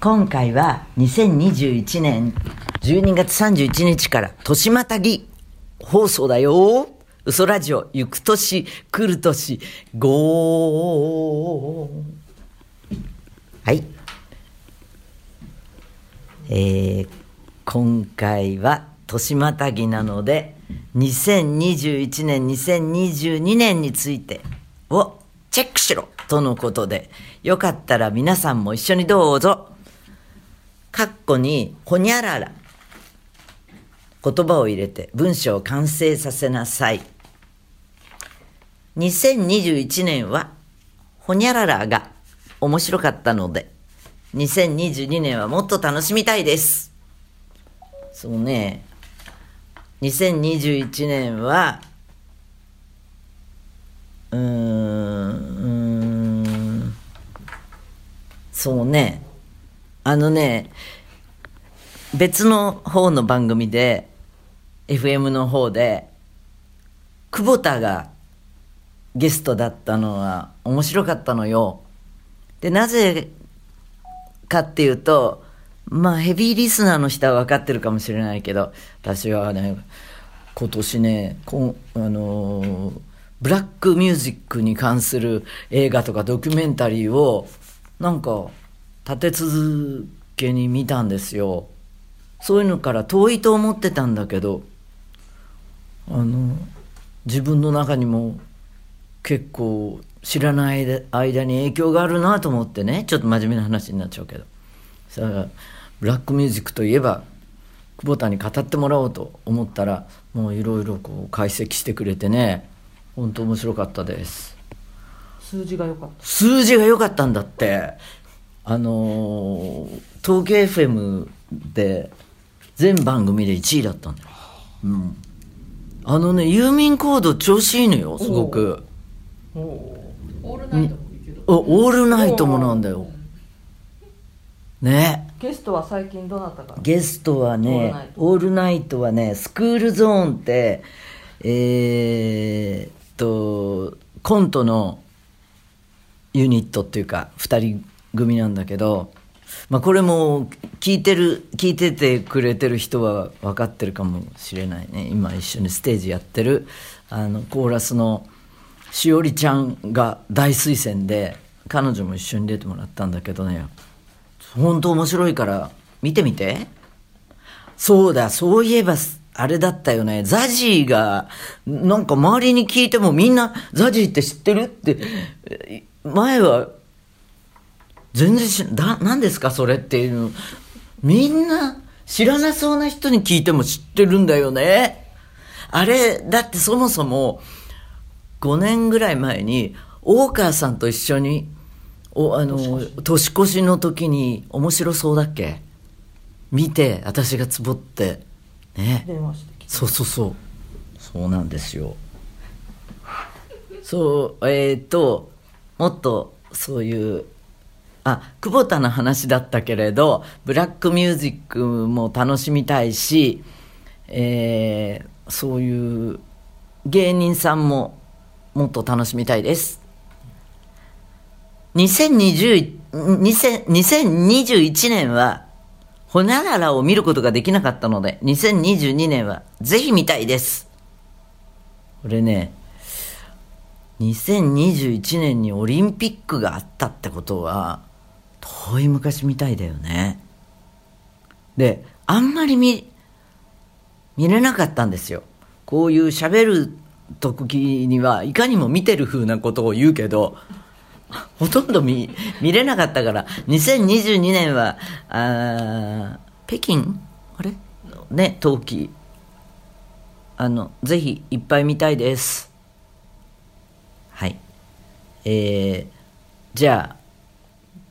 今回は2021年12月31日から年またぎ放送だよ。嘘ラジオ、行く年、来る年、ゴー。はい。えー、今回は年またぎなので、2021年、2022年についてをチェックしろとのことで、よかったら皆さんも一緒にどうぞ。カッコに、ほにゃらら。言葉を入れて文章を完成させなさい。2021年は、ほにゃららが面白かったので、2022年はもっと楽しみたいです。そうね、2021年は、うん、うんそうね、あのね、別の方の番組で、FM の方で、久保田がゲストだったのは面白かったのよ。で、なぜかっていうと、まあヘビーリスナーの人は分かってるかもしれないけど、私はね、今年ね、こあのーブラックミュージックに関する映画とかドキュメンタリーを、なんか、立て続けに見たんですよ。そういうのから遠いと思ってたんだけど、あの、自分の中にも結構知らない間に影響があるなと思ってね、ちょっと真面目な話になっちゃうけど。さあ、ブラックミュージックといえば、久保田に語ってもらおうと思ったら、もういろいろこう解析してくれてね、本当面白かったです。数字が良かった数字が良かったんだって。あのー東京 FM で全番組で1位だったんだよ。うん。あのね、郵便コード調子いいのよ、すごく。オールナイトもいけるおオールナイトもなんだよ。ね。ゲストは最近どなたかゲストはね、オオールナイトはね、スクールゾーンって、えーっと、コントのユニットっていうか、二人組なんだけど、まあこれも聞いてる、聞いててくれてる人は分かってるかもしれないね。今一緒にステージやってる、あの、コーラスのしおりちゃんが大推薦で、彼女も一緒に出てもらったんだけどね、本当面白いから見てみて。そうだ、そういえば、あれだったよね。ザジーが、なんか周りに聞いてもみんな、ザジーって知ってるって、前は、全然知ら、だ、何ですかそれっていうの。みんな、知らなそうな人に聞いても知ってるんだよね。あれ、だってそもそも、5年ぐらい前に、大川さんと一緒に、お、あの、年越しの時に面白そうだっけ？見て、私がつぼって、ね。そうそうそう。そうなんですよ。そう、えっ、と、もっとそういう、あ、久保田の話だったけれど、ブラックミュージックも楽しみたいし、えーそういう芸人さんももっと楽しみたいです。2020 2000 2021年は、ほにゃららを見ることができなかったので、2022年はぜひ見たいです。これね、2021年にオリンピックがあったってことは、遠い昔みたいだよね。で、あんまり見、見れなかったんですよ。こういう喋る時にはいかにも見てる風なことを言うけど、ほとんど見、見れなかったから、2022年は、あー北京？あれ？ね、冬季。あの、ぜひいっぱい見たいです。はい。えー、じゃあ、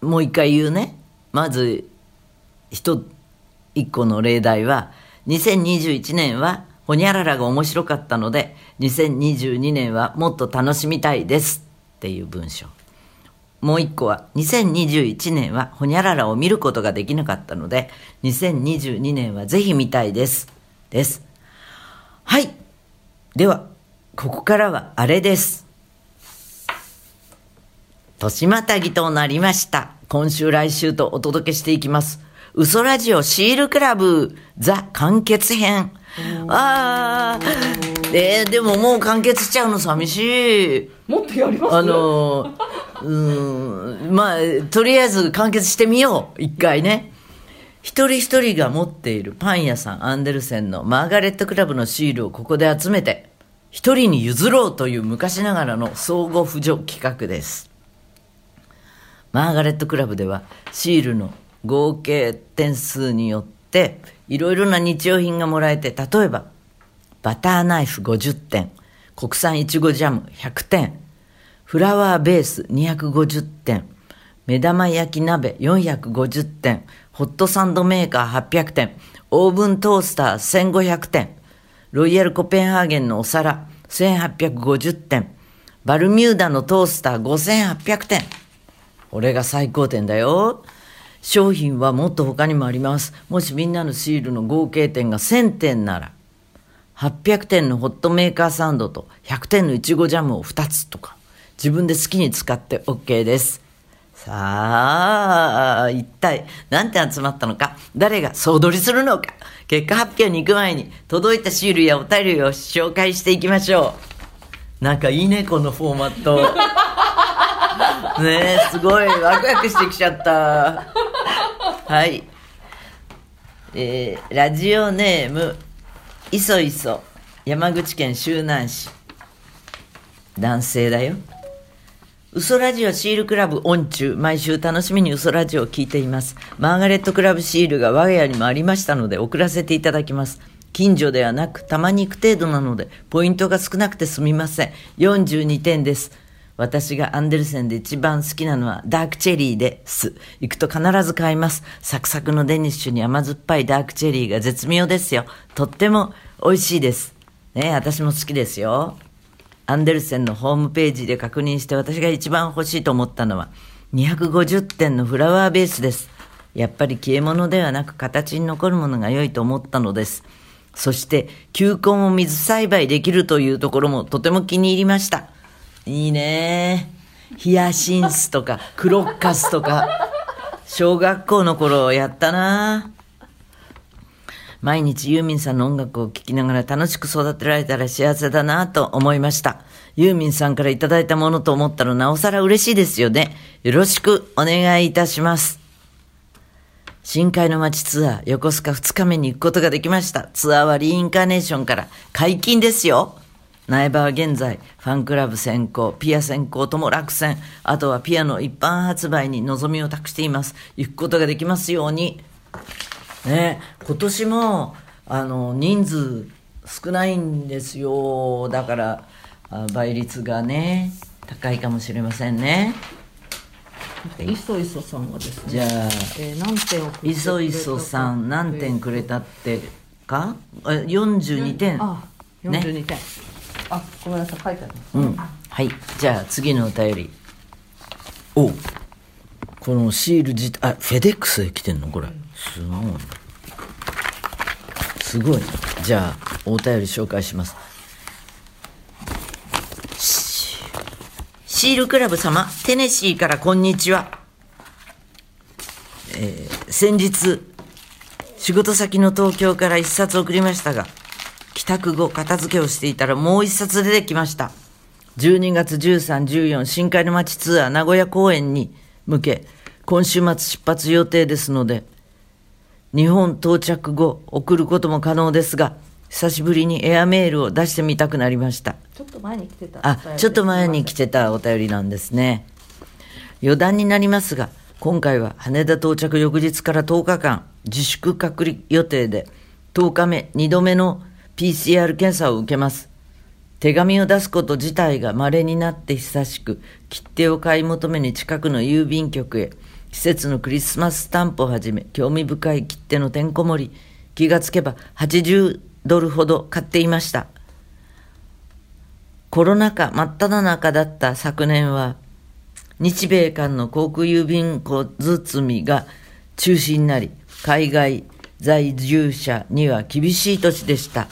もう一回言うね。まず、一、一個の例題は、2021年は、ほにゃららが面白かったので、2022年はもっと楽しみたいですっていう文章。もう一個は、2021年はほにゃららを見ることができなかったので、2022年はぜひ見たいです。です。はい。では、ここからはあれです。年またぎとなりました。今週来週とお届けしていきます。嘘ラジオシールクラブザ完結編。ああ、えー、でももう完結しちゃうの寂しい。もっとやります？あの、うーん、まあ、とりあえず完結してみよう。一回ね。一人一人が持っているパン屋さんアンデルセンのマーガレットクラブのシールをここで集めて、一人に譲ろうという昔ながらの相互扶助企画です。マーガレットクラブではシールの合計点数によっていろいろな日用品がもらえて、例えばバターナイフ50点、国産いちごジャム100点、フラワーベース250点、目玉焼き鍋450点、ホットサンドメーカー800点、オーブントースター1500点、ロイヤルコペンハーゲンのお皿1850点、バルミューダのトースター5800点。これが最高点だよ。商品はもっと他にもあります。もしみんなのシールの合計点が1000点なら、800点のホットメーカーサンドと100点のいちごジャムを2つとか、自分で好きに使って OK です。さあ、一体何点集まったのか、誰が総取りするのか、結果発表に行く前に届いたシールやお便りを紹介していきましょう。なんかいいね、このフォーマット。ねえ、すごい、ワクワクしてきちゃった。はい。えー、ラジオネーム、いそいそ、山口県周南市。男性だよ。嘘ラジオシールクラブオン中、毎週楽しみに嘘ラジオを聞いています。マーガレットクラブシールが我が家にもありましたので送らせていただきます。近所ではなく、たまに行く程度なので、ポイントが少なくてすみません。42点です。私がアンデルセンで一番好きなのはダークチェリーです。行くと必ず買います。サクサクのデニッシュに甘酸っぱいダークチェリーが絶妙ですよ。とっても美味しいです。ね私も好きですよ。アンデルセンのホームページで確認して私が一番欲しいと思ったのは250点のフラワーベースです。やっぱり消え物ではなく形に残るものが良いと思ったのです。そして球根を水栽培できるというところもとても気に入りました。いいねヒヤシンスとかクロッカスとか小学校の頃やったな毎日ユーミンさんの音楽を聴きながら楽しく育てられたら幸せだなと思いました。ユーミンさんからいただいたものと思ったらなおさら嬉しいですよね。よろしくお願いいたします。深海の街ツアー横須賀2日目に行くことができました。ツアーはリインカーネーションから解禁ですよ。苗場は現在、ファンクラブ先行、ピア先行とも落選、あとはピアの一般発売に望みを託しています。行くことができますように。ね、今年も、あの、人数少ないんですよ。だから、あ倍率がね、高いかもしれませんね。いそいそさんがですねじゃあ、えー何点をいそいそさん何点くれたってか？あ ?42 点。あね42点、あごめんなさい書いてあるうん。はい。じゃあ次のお便り。おこのシール自体、あ、フェデックスで来てんの？これ。すごい。すごい。じゃあ、お便り紹介します。シシールクラブ様、テネシーからこんにちは。えー先日、仕事先の東京から一冊送りましたが、帰宅後片付けをしていたらもう一冊出てきました。12月13、14深海の街ツアー名古屋公演に向け、今週末出発予定ですので、日本到着後送ることも可能ですが、久しぶりにエアメールを出してみたくなりました。ちょっと前に来てたあ、ちょっと前に来てたお便りなんですね。余談になりますが、今回は羽田到着翌日から10日間自粛隔離予定で、10日目2度目の PCR 検査を受けます。手紙を出すこと自体が稀になって久しく、切手を買い求めに近くの郵便局へ、季節のクリスマススタンプをはじめ、興味深い切手のてんこ盛り、気がつけば80ドルほど買っていました。コロナ禍真っ只中だった昨年は、日米間の航空郵便小包みが中止になり、海外在住者には厳しい年でした。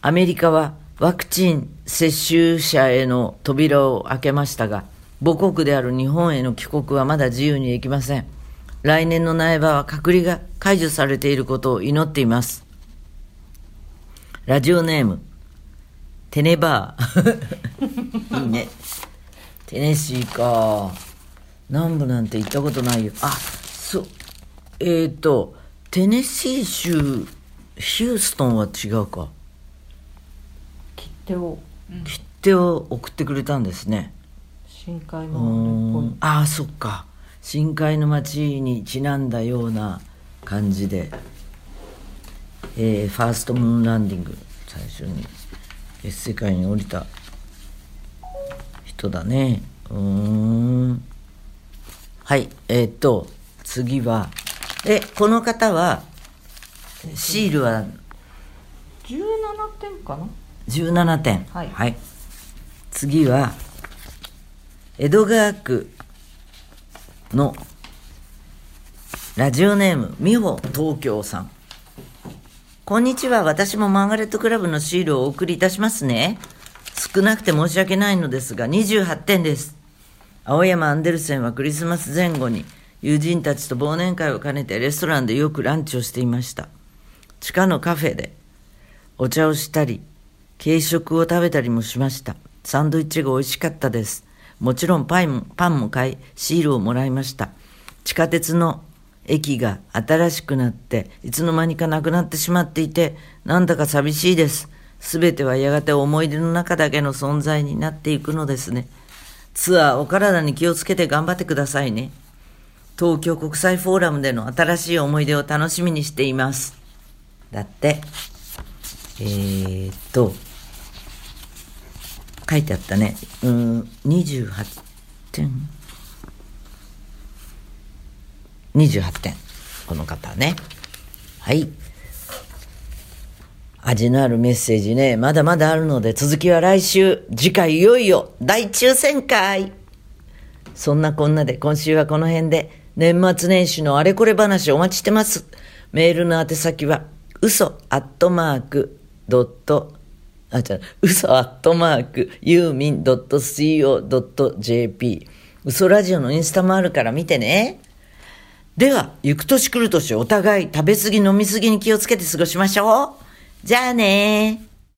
アメリカはワクチン接種者への扉を開けましたが、母国である日本への帰国はまだ自由にできません。来年の苗場は隔離が解除されていることを祈っています。ラジオネーム、テネバー。いいね。テネシーか。南部なんて行ったことないよ。あ、そう。えっ、ー、と、テネシー州、ヒューストンは違うか。切手を。切手を送ってくれたんですね。深海うのあれっぽい。ん。ああそっか。深海の町にちなんだような感じで、えーファーストムーンランディング。最初に。別世界に降りた人だね。うーん。はい。えーっと次はえこの方はシールは？17点かな？17点。はい。次は江戸川区のラジオネーム美穂東京さん。こんにちは。私もマーガレットクラブのシールをお送りいたしますね。少なくて申し訳ないのですが28点です。青山アンデルセンはクリスマス前後に友人たちと忘年会を兼ねてレストランでよくランチをしていました。地下のカフェでお茶をしたり軽食を食べたりもしました。サンドイッチが美味しかったです。もちろんパンもパンも買いシールをもらいました。地下鉄の駅が新しくなっていつの間にかなくなってしまっていてなんだか寂しいです。すべてはやがて思い出の中だけの存在になっていくのですね。ツアーお体に気をつけて頑張ってくださいね。東京国際フォーラムでの新しい思い出を楽しみにしています。だってえー、っと書いてあったね。うん28点。28点。この方ね。はい。味のあるメッセージね。まだまだあるので続きは来週。次回いよいよ。大抽選会。そんなこんなで今週はこの辺で。年末年始のあれこれ話お待ちしてます。メールの宛先は嘘アットマークドットあ、じゃ嘘アットマークユーミン .co.jp 嘘ラジオのインスタもあるから見てね。では、行く年来る年お互い食べ過ぎ飲み過ぎに気をつけて過ごしましょう。じゃあね。